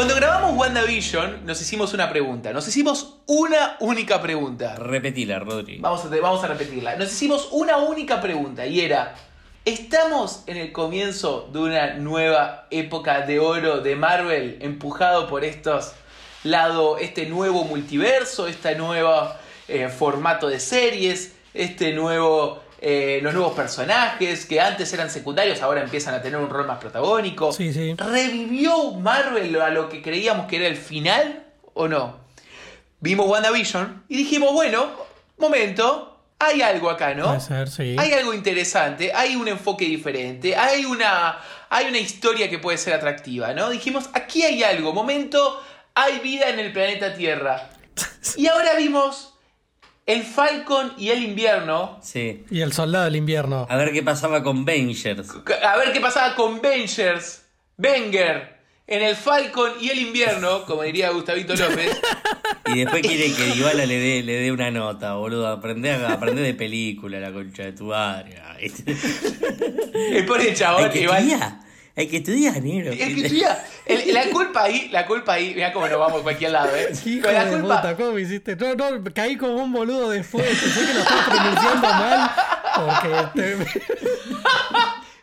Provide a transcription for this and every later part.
Cuando grabamos WandaVision, nos hicimos una pregunta. Nos hicimos una única pregunta. Repetila, Rodri. Vamos a, vamos a repetirla. Nos hicimos una única pregunta y era: ¿Estamos en el comienzo de una nueva época de oro de Marvel, empujado por estos lado, este nuevo multiverso, este nuevo eh, formato de series, este nuevo eh, los nuevos personajes que antes eran secundarios, ahora empiezan a tener un rol más protagónico. Sí, sí. ¿Revivió Marvel a lo que creíamos que era el final o no? Vimos WandaVision y dijimos, bueno, momento, hay algo acá, ¿no? Puede ser, sí. Hay algo interesante, hay un enfoque diferente, hay una, hay una historia que puede ser atractiva, ¿no? Dijimos, aquí hay algo, momento, hay vida en el planeta Tierra. Y ahora vimos el Falcon y el invierno. Sí. Y el soldado del invierno. A ver qué pasaba con Vengers. A ver qué pasaba con Vengers. Wenger. En el Falcon y el invierno, como diría Gustavito López. Y después quiere que Iguala le dé, le dé una nota, boludo. Aprende, a- aprende de película, la concha de tu área. El pobre chabón Hay que igual- estudiar. Hay que estudiar, negro. Es que el- la culpa ahí, la culpa ahí, mira cómo nos vamos a cualquier lado, ¿eh? Hijo Pero la de culpa, puta, ¿cómo me hiciste? No, no, caí como un boludo después. Pensé que lo estaba pronunciando mal. Porque te-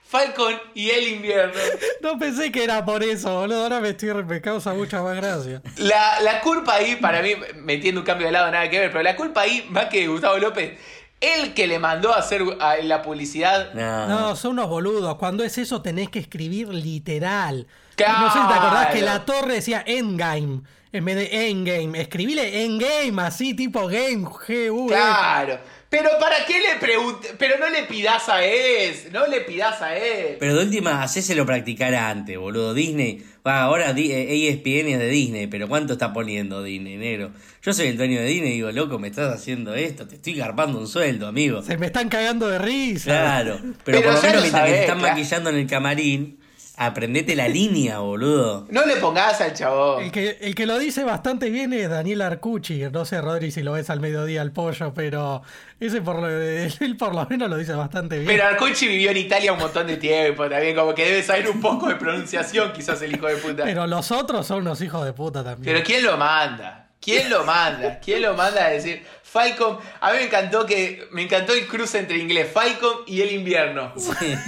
Falcon y el invierno. no pensé que era por eso, boludo. Ahora me, estoy, me causa mucha más gracia. La, la culpa ahí, para mí, metiendo un cambio de lado, nada que ver, pero la culpa ahí, más que Gustavo López, el que le mandó a hacer a- la publicidad. No. No, son unos boludos. Cuando es eso tenés que escribir literal. Claro. No sé si te acordás que la torre decía Endgame. En vez de Endgame. Escribile Endgame así, tipo Game. G-U-E. Claro. Pero ¿para qué le pregunte? Pero no le pidas a él, no le pidas a él. Pero de última, hacéselo practicar antes, boludo. Disney. Va, ahora Di- eh, ESPN es de Disney, pero ¿cuánto está poniendo Disney, negro? Yo soy el dueño de Disney y digo, loco, me estás haciendo esto, te estoy garpando un sueldo, amigo. Se me están cagando de risa. Claro, pero, Pero por lo menos mientras que te están claro. maquillando en el camarín, aprendete la línea, boludo. No le pongas al chabón. El que, el que lo dice bastante bien es Daniel Arcucci. No sé, Rodri, si lo ves al mediodía al pollo, pero ese por lo, él por lo menos lo dice bastante bien. Pero Arcucci vivió en Italia un montón de tiempo también, como que debe saber un poco de pronunciación, quizás el hijo de puta. Pero los otros son unos hijos de puta también. Pero ¿quién lo manda? ¿Quién lo manda? ¿Quién lo manda a decir Falcon? A mí me encantó que me encantó el cruce entre inglés Falcon y el invierno.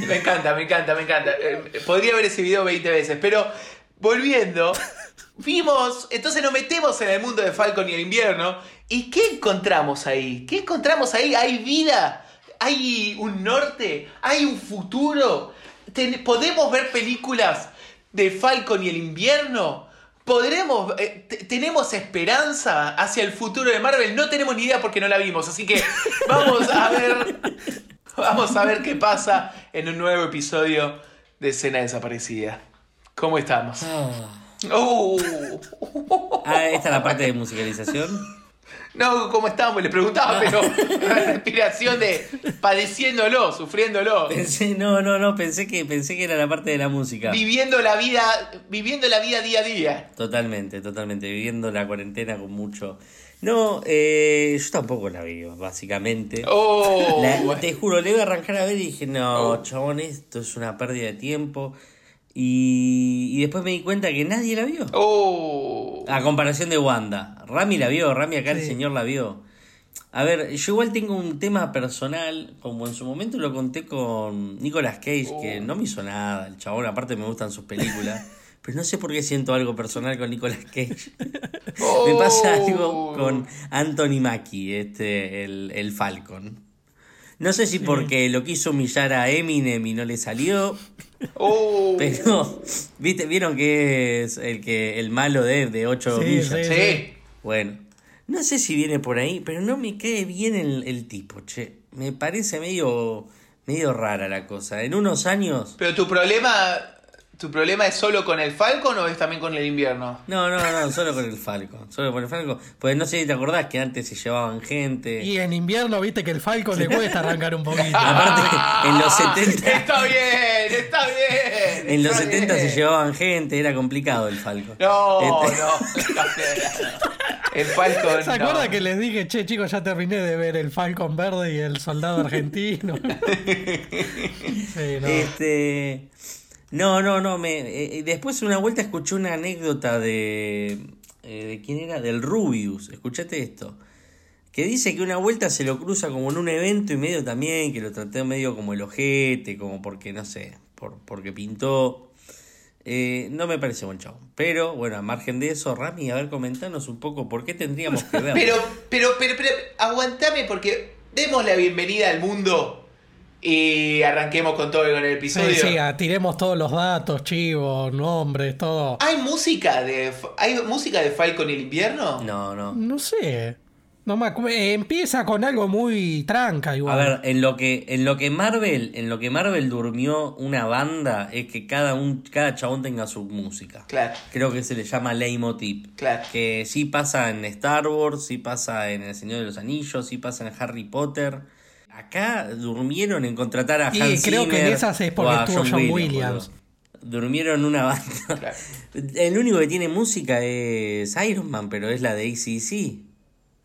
Me encanta, me encanta, me encanta. Eh, podría ver ese video 20 veces, pero volviendo, vimos, entonces nos metemos en el mundo de Falcon y el invierno y ¿qué encontramos ahí? ¿Qué encontramos ahí? ¿Hay vida? ¿Hay un norte? ¿Hay un futuro? ¿Podemos ver películas de Falcon y el invierno? ¿Podremos, eh, te- tenemos esperanza hacia el futuro de Marvel? No tenemos ni idea porque no la vimos, así que vamos a ver, vamos a ver qué pasa en un nuevo episodio de Escena Desaparecida. ¿Cómo estamos? Uh. Ah, esta es la parte de musicalización. No, ¿cómo estamos? Le preguntaba, pero la respiración de padeciéndolo, sufriéndolo, Pensé, no, no, no, pensé que, pensé que era la parte de la música. viviendo la vida, viviendo la vida día a día. Totalmente, totalmente. Viviendo la cuarentena con mucho. No, eh, yo tampoco la vi, básicamente. Oh, La- bueno. te juro, le iba a arrancar a ver y dije, no, Oh. chabón, esto es una pérdida de tiempo. Y, y después me di cuenta que nadie la vio. Oh. A comparación de Wanda. Rami la vio, Rami acá el señor la vio. A ver, yo igual tengo un tema personal, como en su momento lo conté con Nicolas Cage, que no me hizo nada, el chabón aparte me gustan sus películas, pero no sé por qué siento algo personal con Nicolas Cage. me pasa algo con Anthony Mackie, este, el, el Falcon. No sé si porque lo quiso humillar a Eminem y no le salió, Oh. pero viste, vieron que es el que el malo de, de 8 Sí, millas. sí. Sí. Bueno, no sé si viene por ahí, pero no me cae bien el, el tipo, che. Me parece medio, medio rara la cosa. En unos años. Pero tu problema, tu problema es solo con el Falcon o es también con el invierno? No, no, no, solo con el Falcon. Solo con el Falcon. Pues no sé si te acordás que antes se llevaban gente. Y en invierno, viste que el Falcon le cuesta arrancar un poquito. Aparte, en los 70. Está bien, está bien. En los está 70 se llevaban gente, era complicado el Falcon. No, Este- no. El Falcon. ¿Se no. acuerda que les dije, che, chicos, ya terminé de ver el Falcon verde y el soldado argentino? sí, no. Este. No, no, no. Me, eh, después una vuelta escuché una anécdota de. eh, ¿De quién era? Del Rubius. Escuchate esto. Que dice que una vuelta se lo cruza como en un evento y medio también, que lo traté medio como el ojete, como porque, no sé, por, porque pintó. Eh, no me parece buen chavo. Pero, bueno, a margen de eso, Rami, a ver, comentanos un poco por qué tendríamos que ver. Pero, pero, pero, pero, aguantame porque demos la bienvenida al mundo y arranquemos con todo con el episodio. Sí, sí, tiremos todos los datos, chivos, nombres, todo. ¿Hay música de hay música de Falcon el invierno? No, no. No sé. No me eh, empieza con algo muy tranca A igual. ver, en lo que, en lo que Marvel, en lo que Marvel durmió una banda, es que cada un, cada chabón tenga su música. Claro. Creo que se le llama leitmotiv. Claro. Que sí pasa en Star Wars, sí pasa en El Señor de los Anillos, sí pasa en Harry Potter. Acá durmieron en contratar a Y Hans creo que en Zimmer esas es o porque a estuvo John Williams. boludo. Durmieron una banda. Claro. El único que tiene música es Iron Man, pero es la de ACC.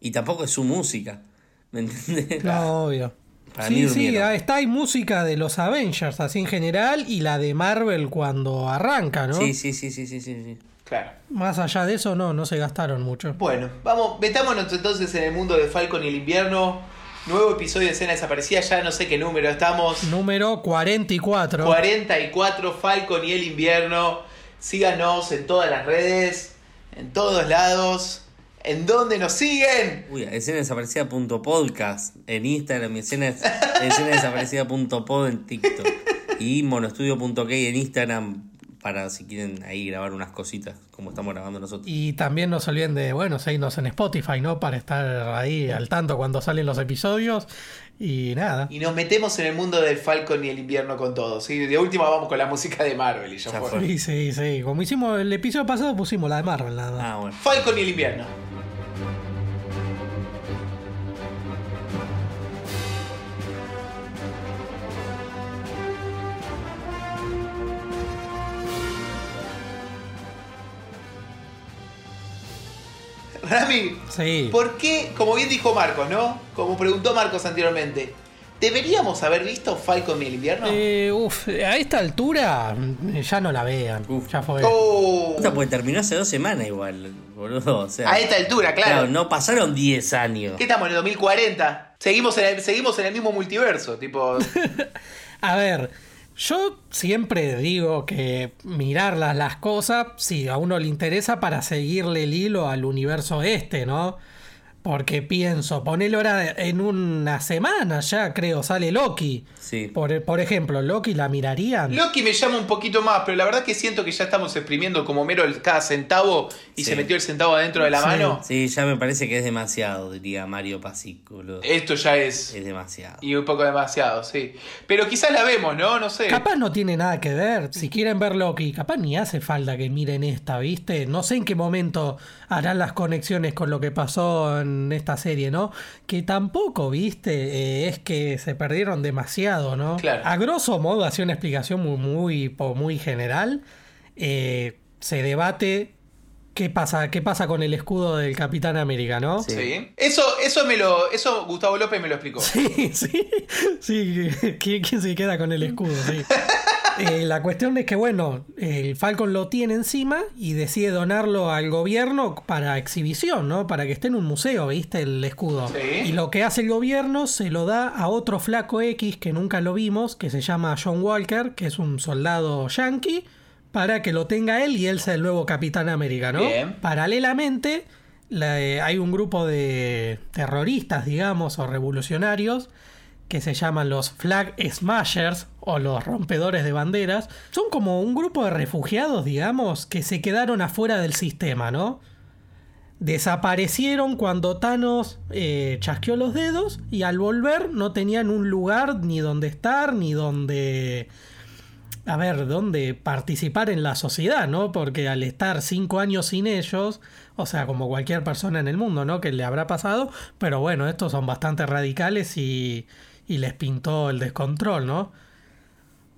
Y tampoco es su música. ¿Me entendés? No, obvio. Para sí, sí, está hay música de los Avengers así en general y la de Marvel cuando arranca, ¿no? Sí, sí, sí, sí, sí, sí, sí. Claro. Más allá de eso, no, no se gastaron mucho. Bueno, vamos, metámonos entonces en el mundo de Falcon y el invierno. Nuevo episodio de escena desaparecida, ya no sé qué número estamos. Número 44. 44 Falcon y el invierno. Síganos en todas las redes, en todos lados. ¿En dónde nos siguen? Uy, escena desaparecida.podcast en Instagram y escena, escena desaparecida.pod en TikTok. Y monostudio.ok en Instagram para si quieren ahí grabar unas cositas como estamos grabando nosotros. Y también no se olviden de, bueno, seguirnos en Spotify, ¿no? Para estar ahí al tanto cuando salen los episodios. Y nada. Y nos metemos en el mundo del Falcon y el invierno con todos. ¿sí? De última vamos con la música de Marvel y ya, Ya fue. fue. Sí, sí, sí. Como hicimos el episodio pasado, pusimos la de Marvel, nada más. Ah, bueno. Falcon y el invierno. Rami, Sí. ¿por qué, como bien dijo Marcos, ¿no? Como preguntó Marcos anteriormente, ¿deberíamos haber visto Falcon y el invierno? Eh, uf, a esta altura mm, ya no la vean. Uf. Ya fue. Oh, Puta, porque terminó hace dos semanas igual, boludo. O sea, a esta altura, claro. claro, no pasaron 10 años. ¿Qué estamos en el 2040? Seguimos en el, seguimos en el mismo multiverso, tipo. A ver, yo siempre digo que mirar las, las cosas, si a uno le interesa para seguirle el hilo al universo este, ¿no? Porque pienso, ponele ahora en una semana ya, creo, sale Loki. Sí. Por, por ejemplo, Loki la mirarían. Loki me llama un poquito más, pero la verdad que siento que ya estamos exprimiendo como mero el- cada centavo y Sí. se metió el centavo adentro de la Sí. mano. Sí, ya me parece que es demasiado, diría Mario Pasic, boludo. Esto ya es. Es demasiado. Y un poco demasiado, sí. Pero quizás la vemos, ¿no? No sé. Capaz no tiene nada que ver. Si quieren ver Loki, capaz ni hace falta que miren esta, ¿viste? No sé en qué momento harán las conexiones con lo que pasó en esta serie, ¿no? Que tampoco, ¿viste? Eh, es que se perdieron demasiado, ¿no? Claro. A grosso modo, hacía una explicación muy, muy, muy general. Eh, se debate qué pasa, qué pasa con el escudo del Capitán América, ¿no? Sí. Sí. Eso, eso me lo. Eso Gustavo López me lo explicó. Sí, sí, sí. ¿Quién, quién se queda con el escudo? Sí. Eh, la cuestión es que, bueno, el Falcon lo tiene encima y decide donarlo al gobierno para exhibición, ¿no? Para que esté en un museo, ¿viste? El escudo. Sí. Y lo que hace el gobierno se lo da a otro flaco X que nunca lo vimos, que se llama John Walker, que es un soldado yankee, para que lo tenga él y él sea el nuevo Capitán América, ¿no? Bien. Paralelamente, la- eh, hay un grupo de terroristas, digamos, o revolucionarios, que se llaman los Flag Smashers o los rompedores de banderas. Son como un grupo de refugiados, digamos, que se quedaron afuera del sistema, ¿no? Desaparecieron cuando Thanos eh, chasqueó los dedos y al volver no tenían un lugar ni donde estar, ni donde a ver, dónde participar en la sociedad, ¿no? Porque al estar cinco años sin ellos, o sea, como cualquier persona en el mundo, ¿no? Que le habrá pasado, pero bueno, estos son bastante radicales y, y les pintó el descontrol, ¿no?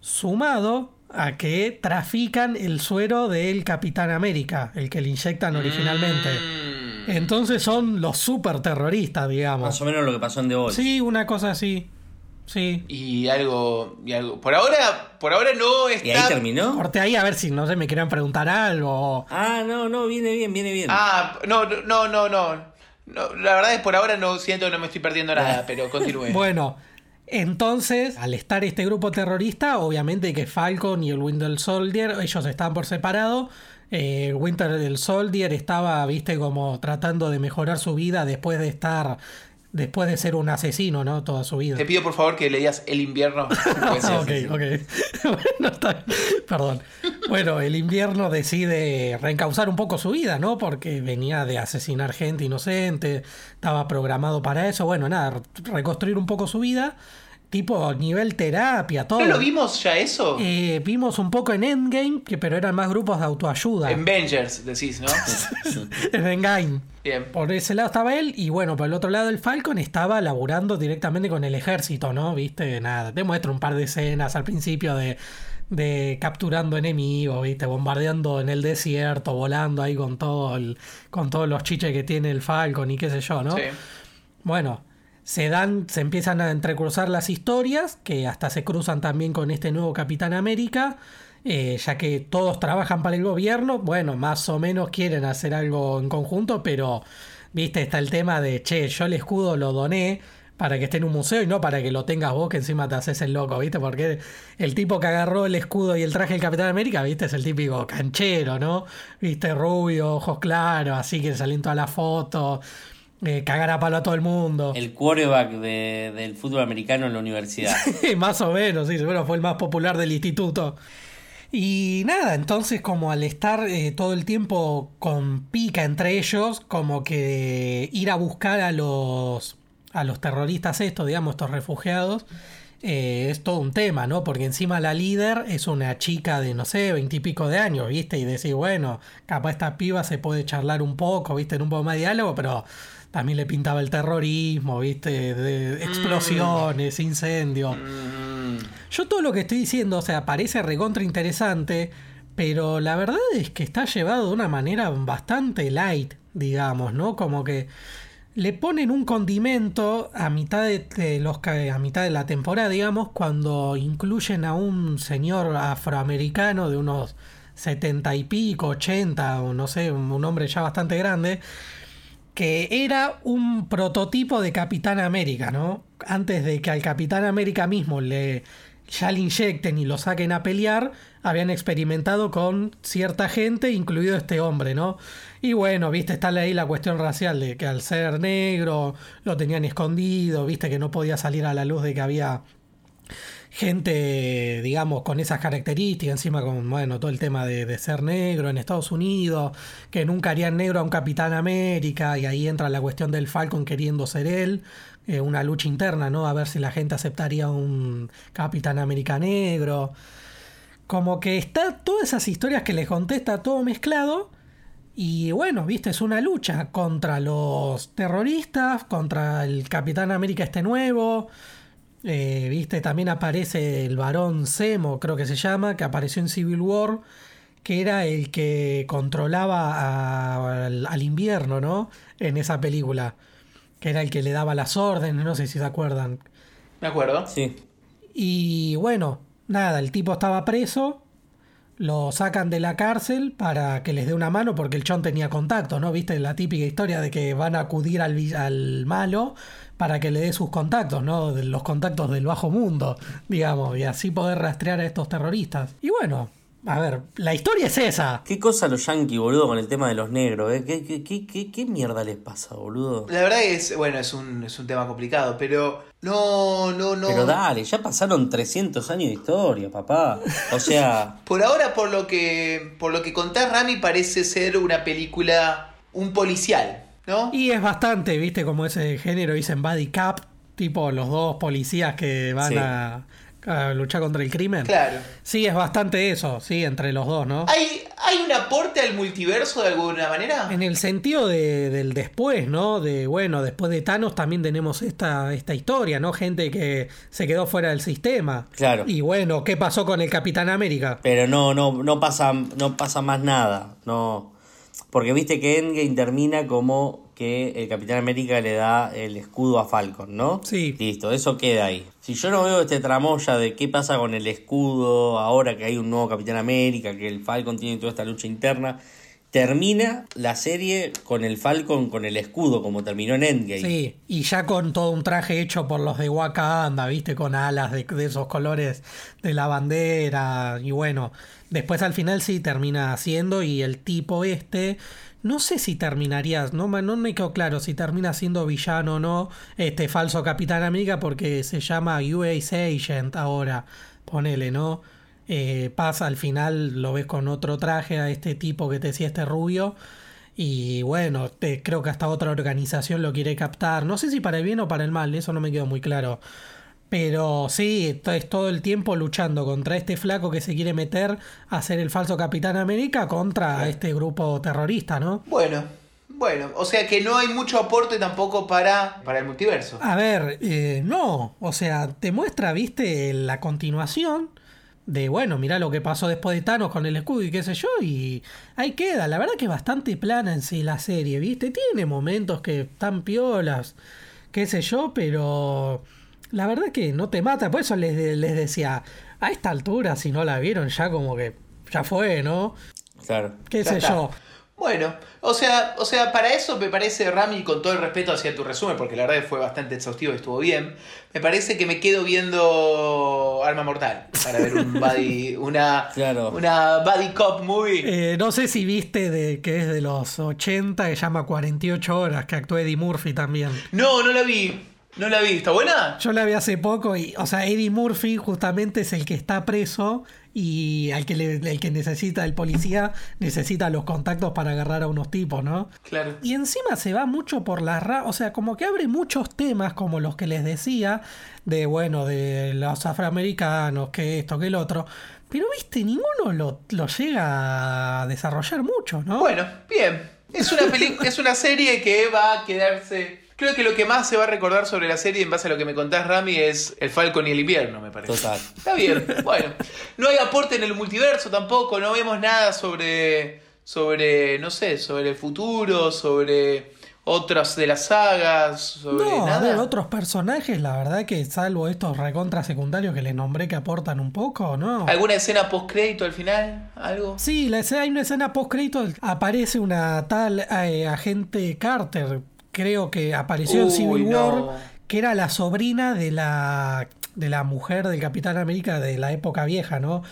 Sumado a que trafican el suero del Capitán América, el que le inyectan originalmente. Mm. Entonces son los super terroristas, digamos. Más o menos lo que pasó en The Voice. Sí, una cosa así. Sí. Y algo, y algo. Por ahora, por ahora no está. ¿Y ahí terminó? Corté ahí a ver si no sé, me querían preguntar algo. Ah, no, no, viene bien, viene bien. Ah, no, no, no, no. No, la verdad es por ahora no siento que no me estoy perdiendo nada, pero continúe. Bueno, entonces, al estar este grupo terrorista, obviamente que Falcon y el Winter Soldier, ellos estaban por separado. Eh, Winter Soldier estaba, viste, como tratando de mejorar su vida después de estar después de ser un asesino, ¿no? Toda su vida. Te pido por favor que le digas el invierno. Ok, ok. bueno, está- Perdón. Bueno, el invierno decide reencauzar un poco su vida, ¿no? Porque venía de asesinar gente inocente, estaba programado para eso. Bueno, nada, reconstruir un poco su vida, tipo nivel terapia, todo. ¿No lo vimos ya eso? Eh, vimos un poco en Endgame, que, pero eran más grupos de autoayuda. En Avengers, decís, ¿no? En Endgame. Bien. Por ese lado estaba él y bueno, por el otro lado el Falcon estaba laburando directamente con el ejército, ¿no? Viste, nada, te muestro un par de escenas al principio de, de capturando enemigos, viste, bombardeando en el desierto, volando ahí con todo el, con todos los chiches que tiene el Falcon y qué sé yo, ¿no? Sí. Bueno, se dan, se empiezan a entrecruzar las historias, que hasta se cruzan también con este nuevo Capitán América, eh, ya que todos trabajan para el gobierno, bueno, más o menos quieren hacer algo en conjunto, pero, viste, está el tema de, che, yo el escudo lo doné para que esté en un museo y no para que lo tengas vos que encima te haces el loco, ¿viste? Porque el tipo que agarró el escudo y el traje del Capitán América, ¿viste? Es el típico canchero, ¿no? ¿Viste? Rubio, ojos claros, así que salen todas las fotos, eh, cagar a palo a todo el mundo. El quarterback de- del fútbol americano en la universidad. más o menos, sí, seguro fue el más popular del instituto. Y nada, entonces como al estar eh, todo el tiempo con pica entre ellos, como que ir a buscar a los a los terroristas estos, digamos, estos refugiados, eh, es todo un tema, ¿no? Porque encima la líder es una chica de, no sé, veintipico de años, ¿viste? Y decir, bueno, capaz esta piba se puede charlar un poco, ¿viste? En un poco más de diálogo, pero también le pintaba el terrorismo, ¿viste? De explosiones, incendios. Mm, Yo todo lo que estoy diciendo, o sea, parece recontra interesante, pero la verdad es que está llevado de una manera bastante light, digamos, ¿no? Como que le ponen un condimento a mitad de, de los a mitad de la temporada, digamos, cuando incluyen a un señor afroamericano de unos setenta y pico, ochenta, o no sé, un hombre ya bastante grande, que era un prototipo de Capitán América, ¿no? Antes de que al Capitán América mismo le ya le inyecten y lo saquen a pelear, habían experimentado con cierta gente, incluido este hombre, ¿no? Y bueno, viste, está ahí la cuestión racial de que al ser negro lo tenían escondido, viste que no podía salir a la luz de que había gente, digamos, con esas características, encima con, bueno, todo el tema de, de ser negro en Estados Unidos, que nunca harían negro a un Capitán América, y ahí entra la cuestión del Falcon queriendo ser él, eh, una lucha interna, ¿no? A ver si la gente aceptaría un Capitán América negro. Como que está todas esas historias que les conté, está todo mezclado. Y bueno, viste, es una lucha contra los terroristas, contra el Capitán América este nuevo. Eh, viste, también aparece el varón Zemo, creo que se llama, que apareció en Civil War, que era el que controlaba a- al, al invierno, ¿no? En esa película. Que era el que le daba las órdenes, no sé si se acuerdan. Me acuerdo. Sí. Y bueno, nada, el tipo estaba preso, lo sacan de la cárcel para que les dé una mano porque el chon tenía contacto, ¿no? Viste la típica historia de que van a acudir al, al malo para que le dé sus contactos, ¿no? Los contactos del bajo mundo, digamos, y así poder rastrear a estos terroristas. Y bueno, a ver, la historia es esa. ¿Qué cosa los yankees, boludo, con el tema de los negros? ¿eh? ¿Qué, qué, qué, qué, qué mierda les pasa, boludo? La verdad es, bueno, es un, es un tema complicado, pero no, no, no. Pero dale, ya pasaron 300 años de historia, papá. O sea, Por ahora, por lo que, por lo que contás, Rami parece ser una película, un policial, ¿no? Y es bastante, viste, como ese género dicen Buddy Cap, tipo los dos policías que van Sí. a, a luchar contra el crimen. Claro. Sí, es bastante eso, sí, entre los dos, ¿no? ¿Hay, ¿Hay un aporte al multiverso de alguna manera? En el sentido de- del después, ¿no? De, bueno, después de Thanos también tenemos esta, esta historia, ¿no? Gente que se quedó fuera del sistema. Claro. Y bueno, ¿qué pasó con el Capitán América? pero no, no, no pasa, no pasa más nada. No. Porque viste que Endgame termina como que el Capitán América le da el escudo a Falcon, ¿no? Sí. Listo, eso queda ahí. Si yo no veo este tramoya de qué pasa con el escudo ahora que hay un nuevo Capitán América, que el Falcon tiene toda esta lucha interna, termina la serie con el Falcon con el escudo, como terminó en Endgame. Sí, y ya con todo un traje hecho por los de Wakanda, viste, con alas de, esos colores de la bandera. Y bueno, después al final sí termina haciendo y el tipo este. No sé si terminaría, no, no me quedó claro si termina siendo villano o no, este falso Capitán América, porque se llama US Agent ahora, ponele, ¿no? Eh, pasa al final, lo ves con otro traje a este tipo que te decía este rubio. Y bueno, te- creo que hasta otra organización lo quiere captar. No sé si para el bien o para el mal, eso no me quedó muy claro. Pero sí, es todo el tiempo luchando contra este flaco que se quiere meter a ser el falso Capitán América contra este grupo terrorista, ¿no? Bueno, bueno, o sea que no hay mucho aporte tampoco para, para el multiverso. A ver, eh, no, o sea, te muestra, viste, la continuación de, bueno, mirá lo que pasó después de Thanos con el escudo y qué sé yo, y ahí queda. La verdad que es bastante plana en sí la serie, viste, tiene momentos que están piolas, qué sé yo, pero la verdad que no te mata, por eso les, les decía, a esta altura, si no la vieron, ya como que ya fue, ¿no? Claro. Qué sé está. yo. Bueno, o sea, o sea, para eso me parece, Rami, con todo el respeto hacia tu resumen, porque la verdad que fue bastante exhaustivo y estuvo bien, me parece que me quedo viendo Arma Mortal para ver un buddy, una, Claro. una buddy cop movie. Eh, no sé si viste de que es de los 80, que llama 48 horas, que actúa Eddie Murphy también. No, no la vi, no la vi, ¿está buena? Yo la vi hace poco y, o sea, Eddie Murphy justamente es el que está preso y al que le- el que necesita el policía necesita los contactos para agarrar a unos tipos, ¿no? Claro. Y encima se va mucho por la ra o sea, como que abre muchos temas como los que les decía, de bueno, de los afroamericanos, que esto, que el otro. Pero viste, ninguno lo, lo llega a desarrollar mucho, ¿no? Bueno, bien. Es una, es una serie que va a quedarse. Creo que lo que más se va a recordar sobre la serie, en base a lo que me contás, Rami, es el Falcon y el invierno, me parece. Total. Está bien. Bueno, no hay aporte en el multiverso tampoco, no vemos nada sobre. sobre. no sé, sobre el futuro, sobre otras de las sagas, sobre No, a nada. ver, otros personajes, la verdad que salvo estos recontra secundarios que les nombré que aportan un poco, ¿no? ¿Alguna escena post crédito al final? ¿Algo? Sí, la escena- hay una escena post crédito, aparece una tal eh, agente Carter, creo que apareció en Civil no. War, que era la sobrina de la de la mujer del Capitán América de la época vieja, ¿no?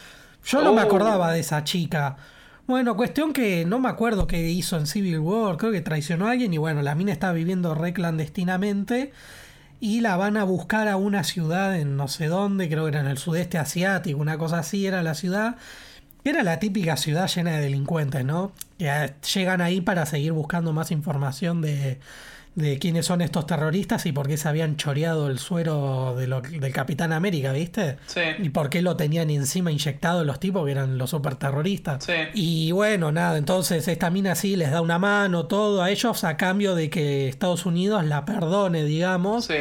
Yo no me Oh. acordaba de esa chica. Bueno, cuestión que no me acuerdo qué hizo en Civil War, creo que traicionó a alguien y bueno, la mina está viviendo re clandestinamente y la van a buscar a una ciudad en no sé dónde, creo que era en el sudeste asiático, una cosa así era la ciudad. Era la típica ciudad llena de delincuentes, ¿no? Que eh, llegan ahí para seguir buscando más información de, de quiénes son estos terroristas y por qué se habían choreado el suero de lo- del Capitán América, ¿viste? Sí. Y por qué lo tenían encima inyectado los tipos que eran los super terroristas. Sí. Y bueno, nada, entonces esta mina sí les da una mano, todo a ellos a cambio de que Estados Unidos la perdone, digamos Sí.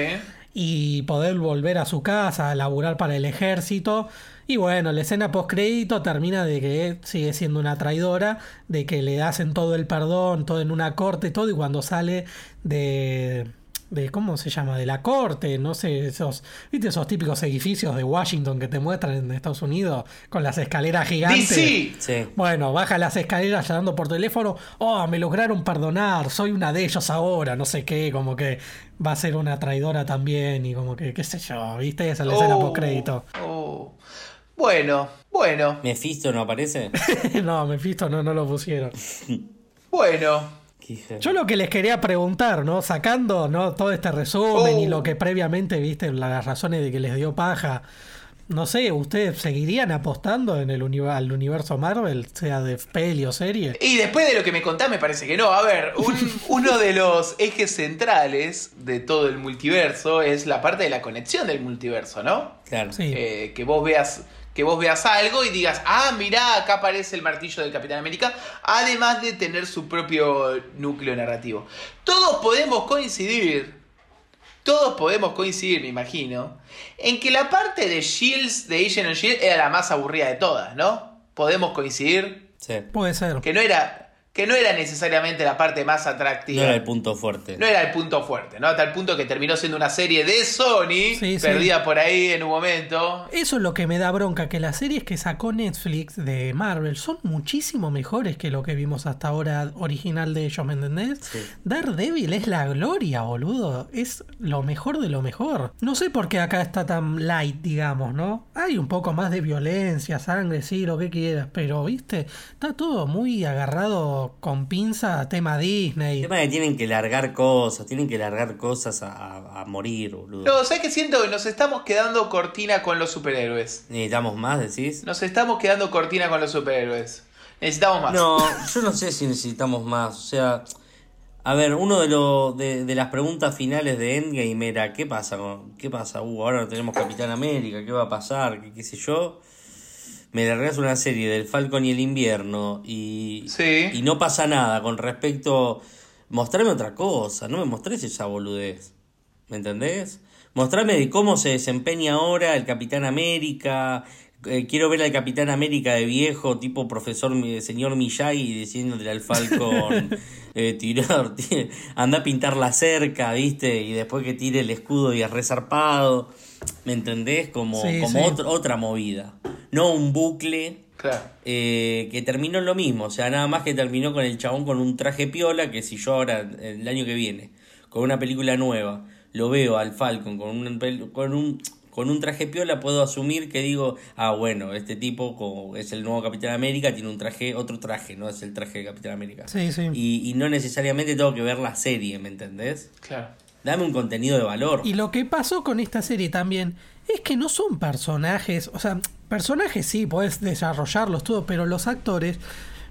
y poder volver a su casa, a laburar para el ejército. Y bueno, la escena post crédito termina de que sigue siendo una traidora, de que le hacen todo el perdón, todo en una corte, todo, y cuando sale de. de ¿Cómo se llama? De la corte, no sé, esos. ¿Viste esos típicos edificios de Washington que te muestran en Estados Unidos con las escaleras gigantes? Sí. Bueno, baja las escaleras llamando por teléfono. Oh, me lograron perdonar, soy una de ellos ahora, no sé qué, como que va a ser una traidora también y como que, qué sé yo, ¿viste? Esa es la escena Oh, post crédito. oh. Bueno, bueno, ¿Mephisto no aparece? no, Mephisto no, no lo pusieron. bueno. Yo lo que les quería preguntar, ¿no? Sacando ¿no? todo este resumen y Oh. lo que previamente, viste, las razones de que les dio paja. No sé, ¿ustedes seguirían apostando en el uni- al universo Marvel, sea de peli o serie? Y después de lo que me contás, me parece que no. A ver, un- uno de los ejes centrales de todo el multiverso es la parte de la conexión del multiverso, ¿no? Claro. Sí. Eh, que vos veas que vos veas algo y digas, ah, mirá, acá aparece el martillo del Capitán América, además de tener su propio núcleo narrativo. Todos podemos coincidir, todos podemos coincidir, me imagino, en que la parte de Shields, de Agent of Shield, era la más aburrida de todas, ¿no? Podemos coincidir Sí. Puede ser. que no era que no era necesariamente la parte más No atractiva. era el punto fuerte. No era el punto fuerte, ¿no? Hasta el punto que terminó siendo una serie de Sony, Sí, sí. perdida por ahí en un momento. Eso es lo que me da bronca, que las series que sacó Netflix de Marvel son muchísimo mejores que lo que vimos hasta ahora original de ellos, ¿me entendés? Daredevil es la gloria, boludo. Es lo mejor de lo mejor. No sé por qué acá está tan light, digamos, ¿no? Hay un poco más de violencia, sangre, sí, lo que quieras, pero, viste, está todo muy agarrado con pinza a tema El Disney. tema es que tienen que largar cosas, tienen que largar cosas a, a- a morir, boludo. No, ¿sabes qué siento? Que nos estamos quedando cortina con los superhéroes. ¿Necesitamos más, decís? Nos estamos quedando cortina con los superhéroes. Necesitamos más. No, yo no sé si necesitamos más. O sea, a ver, uno de, los de, de las preguntas finales de Endgame era: ¿qué pasa? con- ¿Qué pasa? Uh, ahora tenemos Capitán América, ¿qué va a pasar? ¿Qué, qué sé yo? Me largas una serie del Falcon y el invierno y, Sí. y no pasa nada con respecto. Mostrame otra cosa, no me mostres esa boludez. ¿Me entendés? Mostrame de cómo se desempeña ahora el Capitán América. Eh, quiero ver al Capitán América de viejo, tipo profesor, señor Miyagi, diciéndole al Falcon, eh, tirar, ti- anda a pintar la cerca, ¿viste? Y después que tire el escudo y es resarpado. ¿Me entendés? Como, Sí, como sí. otro- otra movida. No un bucle Claro. eh, que terminó en lo mismo, o sea, nada más que terminó con el chabón con un traje piola, que si yo ahora, el año que viene, con una película nueva, lo veo al Falcon con un, con un, con un traje piola, puedo asumir que digo, ah, bueno, este tipo como es el nuevo Capitán América, tiene un traje, otro traje, no es el traje de Capitán América. Sí, sí. Y, y no necesariamente tengo que ver la serie, ¿me entendés? Claro. Dame un contenido de valor. Y lo que pasó con esta serie también es que no son personajes, o sea, personajes sí, puedes desarrollarlos todo, pero los actores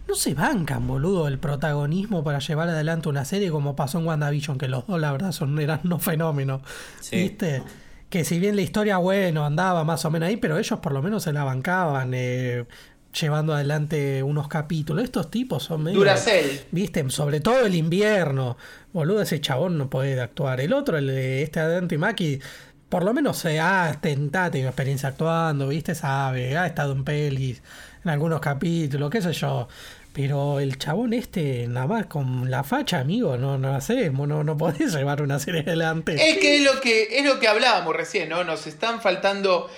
no se bancan, boludo, el protagonismo para llevar adelante una serie como pasó en WandaVision, que los dos la verdad son, eran no fenómenos, Sí. ¿viste? Que si bien la historia, bueno, andaba más o menos ahí, pero ellos por lo menos se la bancaban, eh, llevando adelante unos capítulos. Estos tipos son medio... Duracell. Viste, sobre todo el invierno. Boludo, ese chabón no puede actuar. El otro, el de este Adento y Maki, por lo menos se ha tentado, tiene experiencia actuando, viste, sabe, ha estado en pelis, en algunos capítulos, qué sé yo. Pero el chabón este, nada más con la facha, amigo, no, no hacemos, no, no podés llevar una serie adelante. Es que es lo que es lo que hablábamos recién, ¿no? Nos están faltando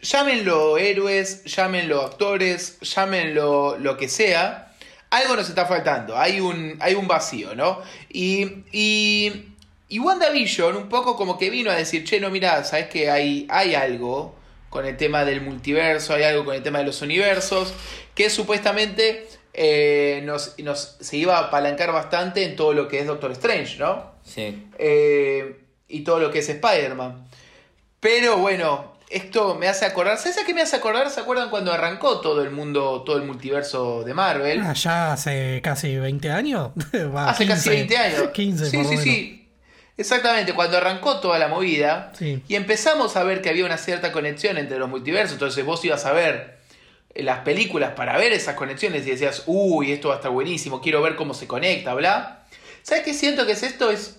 llámenlo héroes, llámenlo actores, llámenlo lo que sea. Algo nos está faltando, hay un, hay un vacío, ¿no? Y, y, y WandaVision un poco como que vino a decir, che, no, mirá, sabes que hay, hay algo con el tema del multiverso, hay algo con el tema de los universos, que supuestamente eh, nos, nos, se iba a apalancar bastante en todo lo que es Doctor Strange, ¿no? Sí. Eh, y todo lo que es Spider-Man. Pero bueno, esto me hace acordar. ¿Sabes a qué me hace acordar? ¿Se acuerdan cuando arrancó todo el mundo, todo el multiverso de Marvel? Ah, ya hace casi 20 años. Va, Hace casi 15, 20 años. 15, sí, por sí, menos. sí. Exactamente, cuando arrancó toda la movida Sí. y empezamos a ver que había una cierta conexión entre los multiversos, entonces vos ibas a ver las películas para ver esas conexiones y decías, uy, esto va a estar buenísimo, quiero ver cómo se conecta, bla. ¿Sabes qué siento que es esto? Es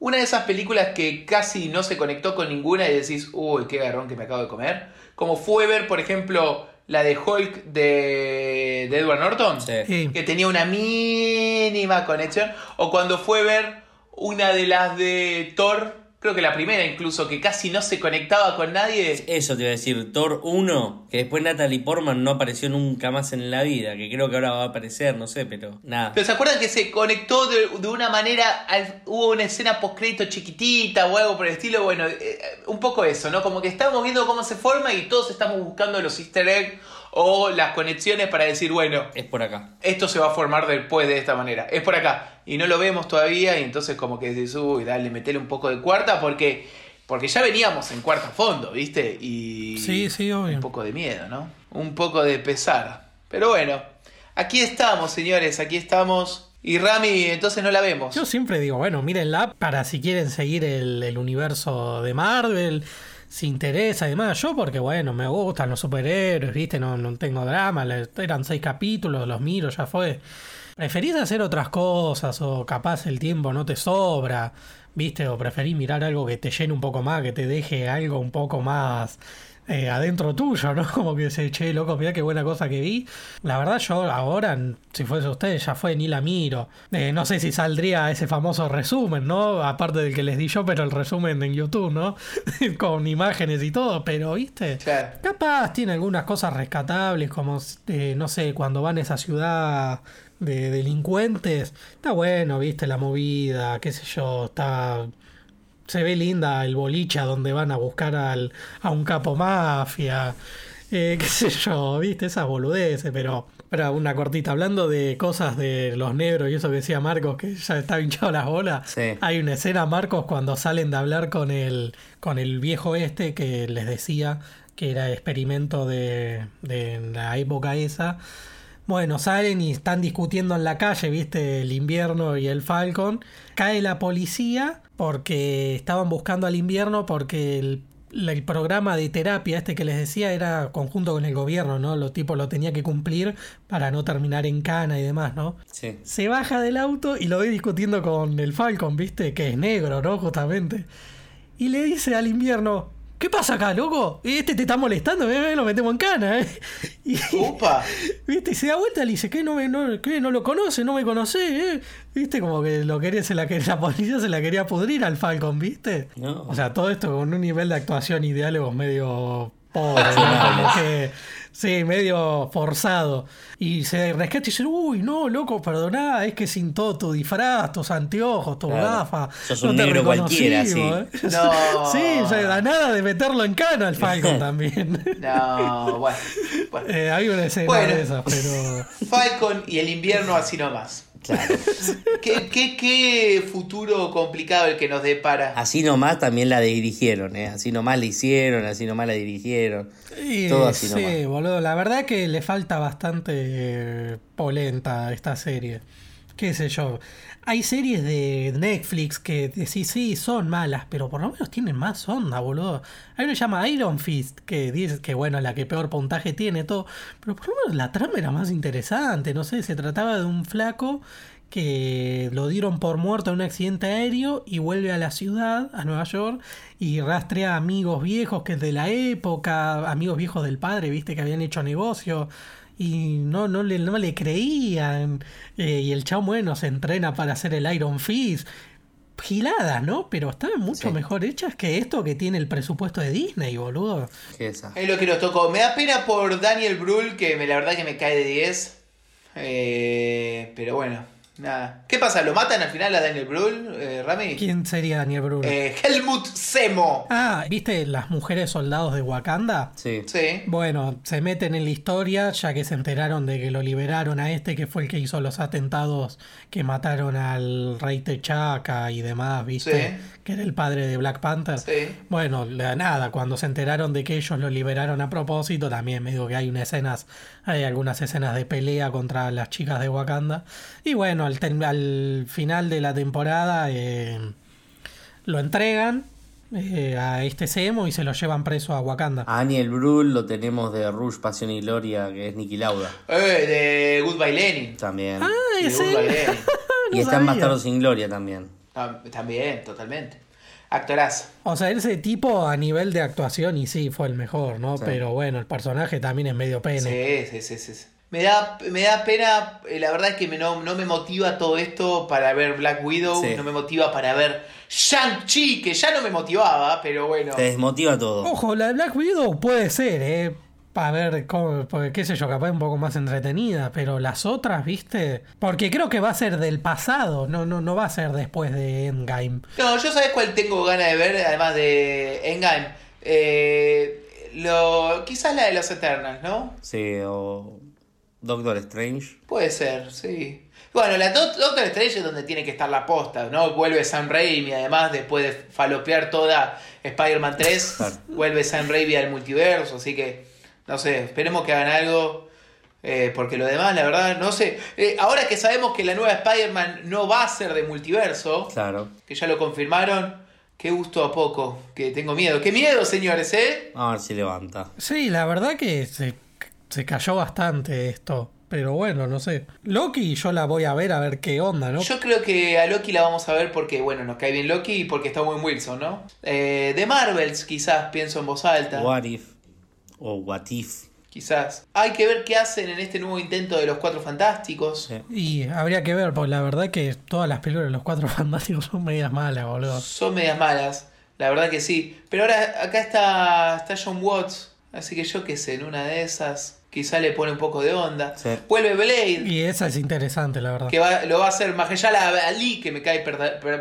una de esas películas que casi no se conectó con ninguna y decís, uy, qué garrón que me acabo de comer. Como fue ver, por ejemplo, la de Hulk de, de Edward Norton Sí. Que tenía una mínima conexión. O cuando fue ver una de las de Thor, creo que la primera incluso, que casi no se conectaba con nadie. Eso te iba a decir, Thor 1, que después Natalie Portman no apareció nunca más en la vida, que creo que ahora va a aparecer, no sé, pero nada. Pero se acuerdan que se conectó de, de una manera, al- hubo una escena post-crédito chiquitita o algo por el estilo, bueno, eh, eh, un poco eso, ¿no? Como que estamos viendo cómo se forma y todos estamos buscando los easter eggs o las conexiones para decir, bueno, Es por acá. esto se va a formar después de esta manera. Es por acá. Y no lo vemos todavía. Y entonces como que dices, uy, dale, metele un poco de cuarta. Porque, porque ya veníamos en cuarta fondo, ¿viste? Y Sí, sí, obvio. un poco de miedo, ¿no? Un poco de pesar. Pero bueno, aquí estamos, señores. Aquí estamos. Y Rami, entonces no la vemos. Yo siempre digo, bueno, mírenla para si quieren seguir el, el universo de Marvel, si interesa y demás. Yo porque, bueno, me gustan los superhéroes, ¿viste? No, no tengo drama, eran seis capítulos, los miro, ya fue. ¿Preferís hacer otras cosas o capaz el tiempo no te sobra, ¿viste? O preferís mirar algo que te llene un poco más, que te deje algo un poco más eh, adentro tuyo, ¿no? Como que se che, loco, mira qué buena cosa que vi. La verdad, yo ahora, si fuese usted, ya fue, ni la miro. Eh, no sé si saldría ese famoso resumen, ¿no? Aparte del que les di yo, pero el resumen en YouTube, ¿no? Con imágenes y todo, pero, ¿viste? Claro. Capaz tiene algunas cosas rescatables, como, eh, no sé, cuando van a esa ciudad de delincuentes. Está bueno, ¿viste? La movida, qué sé yo, está se ve linda el boliche donde van a buscar al, a un capo mafia, eh, qué sé yo, viste, esas boludeces, pero, pero una cortita, hablando de cosas de los negros y eso que decía Marcos, que ya está hinchado las bolas, Sí. hay una escena, Marcos, cuando salen de hablar con el, con el viejo este que les decía que era experimento de, de la época esa. Bueno, salen y están discutiendo en la calle, viste, el invierno y el Falcon. Cae la policía porque estaban buscando al invierno porque el, programa de terapia este que les decía era conjunto con el gobierno, ¿no? Los tipos lo tenía que cumplir para no terminar en cana y demás, ¿no? Sí. Se baja del auto y lo ve discutiendo con el Falcon, viste, que es negro, ¿no? Justamente. Y le dice al invierno, ¿qué pasa acá, loco? Este te está molestando, eh, lo metemos en cana, ¿eh? Y, Upa. ¿Viste? Y se da vuelta y le dice, ¿qué? ¿No, me, no, ¿qué? ¿No lo conoce? ¿No me conoce? ¿Eh? ¿Viste? Como que lo quería, se la, la policía se la quería pudrir al Falcon, ¿viste? No. O sea, todo esto con un nivel de actuación y diálogos medio pobre, ¿no? Racionales. Como que, sí, medio forzado. Y se rescata y dice, uy, no, loco, perdoná, es que sin todo tu disfraz, tus anteojos, tu Claro. gafa. Sos no un te negro cualquiera, ¿eh? No. Sí, ya da nada de meterlo en cana al Falcon también. No, bueno. bueno. Eh, hay una escena Bueno. de esas, pero... Falcon y el invierno así nomás. Claro. ¿Qué, qué, qué futuro complicado el que nos depara. Así nomás también la dirigieron, ¿eh? Así nomás la hicieron, así nomás la dirigieron. Y, Todo así sí, nomás. boludo. La verdad que le falta bastante eh, polenta a esta serie. Qué sé yo. Hay series de Netflix que decís, sí, son malas, pero por lo menos tienen más onda, boludo. Hay una que llama Iron Fist, que dice que, bueno, la que peor puntaje tiene, todo. Pero por lo menos la trama era más interesante. No sé, se trataba de un flaco que lo dieron por muerto en un accidente aéreo y vuelve a la ciudad, a Nueva York, y rastrea amigos viejos que es de la época, amigos viejos del padre, viste, que habían hecho negocio. Y no, no, le, no le creían. eh, y el chavo, bueno, se entrena para hacer el Iron Fist. Giladas, ¿no? Pero estaban mucho Sí. mejor hechas que esto que tiene el presupuesto de Disney, boludo. Es lo que nos tocó. Me da pena por Daniel Brühl, que me, la verdad que me cae de 10. Eh, pero bueno, nada. ¿Qué pasa? ¿Lo matan al final a Daniel Brühl, eh, Rami? ¿Quién sería Daniel Bruno? Eh, Helmut Semo. Ah, ¿viste las mujeres soldados de Wakanda? Sí. Sí. Bueno, se meten en la historia ya que se enteraron de que lo liberaron a este que fue el que hizo los atentados que mataron al rey T'Chaka y demás, ¿viste? Sí. Que era el padre de Black Panther. Sí. Bueno, la- nada, cuando se enteraron de que ellos lo liberaron a propósito, también me digo que hay unas escenas, hay algunas escenas de pelea contra las chicas de Wakanda. Y bueno, al, ten- al final de la temporada eh, lo entregan eh, a este Semo y se lo llevan preso a Wakanda. A Daniel Brühl lo tenemos de Rush, Pasión y Gloria, que es Nicky Lauda. Eh, de Goodbye Lenin. También. Ah, ese. Y no está en. Bastardo sin Gloria también. Ah, También, totalmente. Actorazo. O sea, ese tipo a nivel de actuación y sí fue el mejor, ¿no? Sí. Pero bueno, el personaje también es medio pene. Sí, sí, sí, sí. Me da, me da pena, eh, la verdad es que me, no, no me motiva todo esto para ver Black Widow, Sí. no me motiva para ver Shang-Chi, que ya no me motivaba, pero bueno. Te desmotiva todo. Ojo, la de Black Widow puede ser, ¿eh? Para ver, cómo, porque, qué sé yo, capaz un poco más entretenida, pero las otras, ¿viste? Porque creo que va a ser del pasado, no, no, no va a ser después de Endgame. No, yo sabes cuál tengo ganas de ver, además de Endgame. Eh, lo, quizás la de los Eternals, ¿no? Sí, o Doctor Strange. Puede ser, sí. Bueno, la Do- Doctor Strange es donde tiene que estar la posta, ¿no? Vuelve Sam Raimi, además, después de falopear toda Spider-Man 3, Claro. vuelve Sam Raimi al multiverso, así que, no sé, esperemos que hagan algo, eh, porque lo demás, la verdad, no sé. Eh, ahora que sabemos que la nueva Spider-Man no va a ser de multiverso, Claro. que ya lo confirmaron, qué gusto a poco, que tengo miedo. ¡Qué miedo, señores, eh! A ver si levanta. Sí, la verdad que se, se cayó bastante esto. Pero bueno, no sé. Loki yo la voy a ver a ver qué onda, ¿no? Yo creo que a Loki la vamos a ver porque, bueno, nos cae bien Loki y porque está buen Wilson, ¿no? Eh, de Marvels, quizás, pienso en voz alta. What if? O What If. Quizás. Hay que ver qué hacen en este nuevo intento de los Cuatro Fantásticos. Sí. Y habría que ver, porque la verdad que todas las películas de los cuatro fantásticos son medias malas, boludo. Son medias malas, la verdad que sí. Pero ahora acá está, está John Watts, así que yo qué sé, en una de esas quizá le pone un poco de onda. Sí. Vuelve Blade, Y esa es interesante, la verdad. que va- lo va a hacer Mahershala Ali, que me cae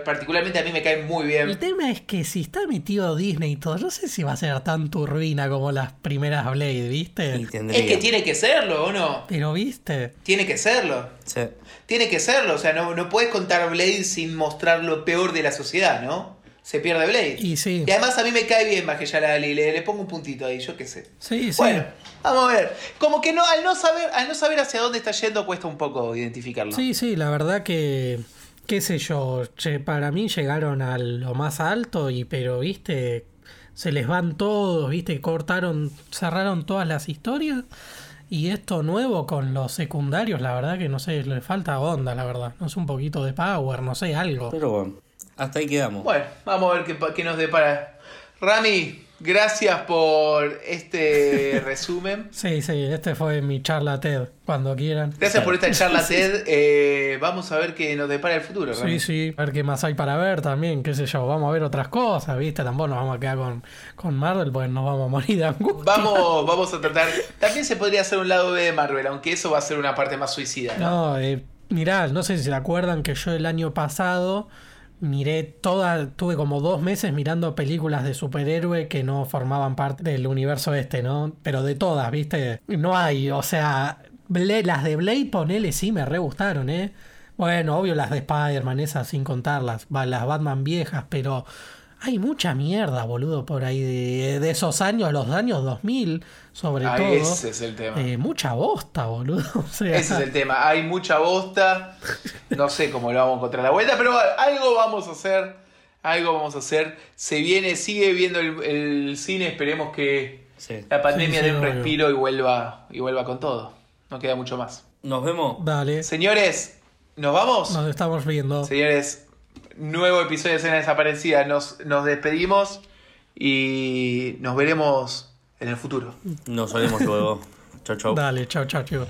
particularmente a mí me cae muy El bien. tema es que si está metido Disney y todo, no sé si va a ser tan turbina como las primeras Blade, ¿viste? Es que tiene que serlo, ¿o no? Pero, ¿viste? Tiene que serlo. Sí. Tiene que serlo, o sea, no, no puedes contar Blade sin mostrar lo peor de la sociedad, ¿no? Se pierde Blade. Y sí. Y además a mí me cae bien Mahershala Ali, le, le pongo un puntito ahí, yo qué sé. Sí, sí. Bueno, vamos a ver. Como que no, al no saber, al no saber hacia dónde está yendo, cuesta un poco identificarlo. Sí, sí, la verdad que, qué sé yo, che, para mí llegaron a lo más alto y pero, viste, se les van todos, viste, cortaron, cerraron todas las historias y esto nuevo con los secundarios, la verdad que no sé, le falta onda, la verdad, no sé, un poquito de power, no sé, algo. Pero bueno, hasta ahí quedamos. Bueno, vamos a ver qué, pa- qué nos depara. Rami, gracias por este resumen. Sí, sí, este fue mi charla TED, cuando quieran. Gracias por esta charla TED. Eh, vamos a ver qué nos depara el futuro. Rami. Sí, sí, a ver qué más hay para ver también, qué sé yo, vamos a ver otras cosas, ¿viste? Tampoco nos vamos a quedar con, con Marvel porque nos vamos a morir de angustia. Vamos, vamos a tratar. También se podría hacer un lado B de Marvel, aunque eso va a ser una parte más suicida. ¿no? No, eh, mirá, no sé si se acuerdan que yo el año pasado miré toda, tuve como dos meses mirando películas de superhéroe que no formaban parte del universo este, ¿no? Pero de todas, ¿viste? No hay, o sea, las de Blade, ponele, sí, me re gustaron, ¿eh? Bueno, obvio las de Spider-Man, esas sin contarlas, las Batman viejas, pero hay mucha mierda, boludo, por ahí de, de esos años, los años 2000, sobre Ah, todo. ese es el tema. Eh, mucha bosta, boludo. O sea, Ese es el tema. Hay mucha bosta. No sé cómo lo vamos a encontrar la vuelta, pero algo vamos a hacer. Algo vamos a hacer. Se viene, sigue viendo el, el cine. Esperemos que Sí. la pandemia Sí, sí, dé un obvio. respiro y vuelva, y vuelva con todo. No queda mucho más. Nos vemos. Dale, Señores, ¿nos vamos? nos estamos viendo. Señores, nuevo episodio de Escena Desaparecida. Nos, nos despedimos y nos veremos en el futuro. Nos veremos luego. Chau, chau. Dale, chao, chao, chicos.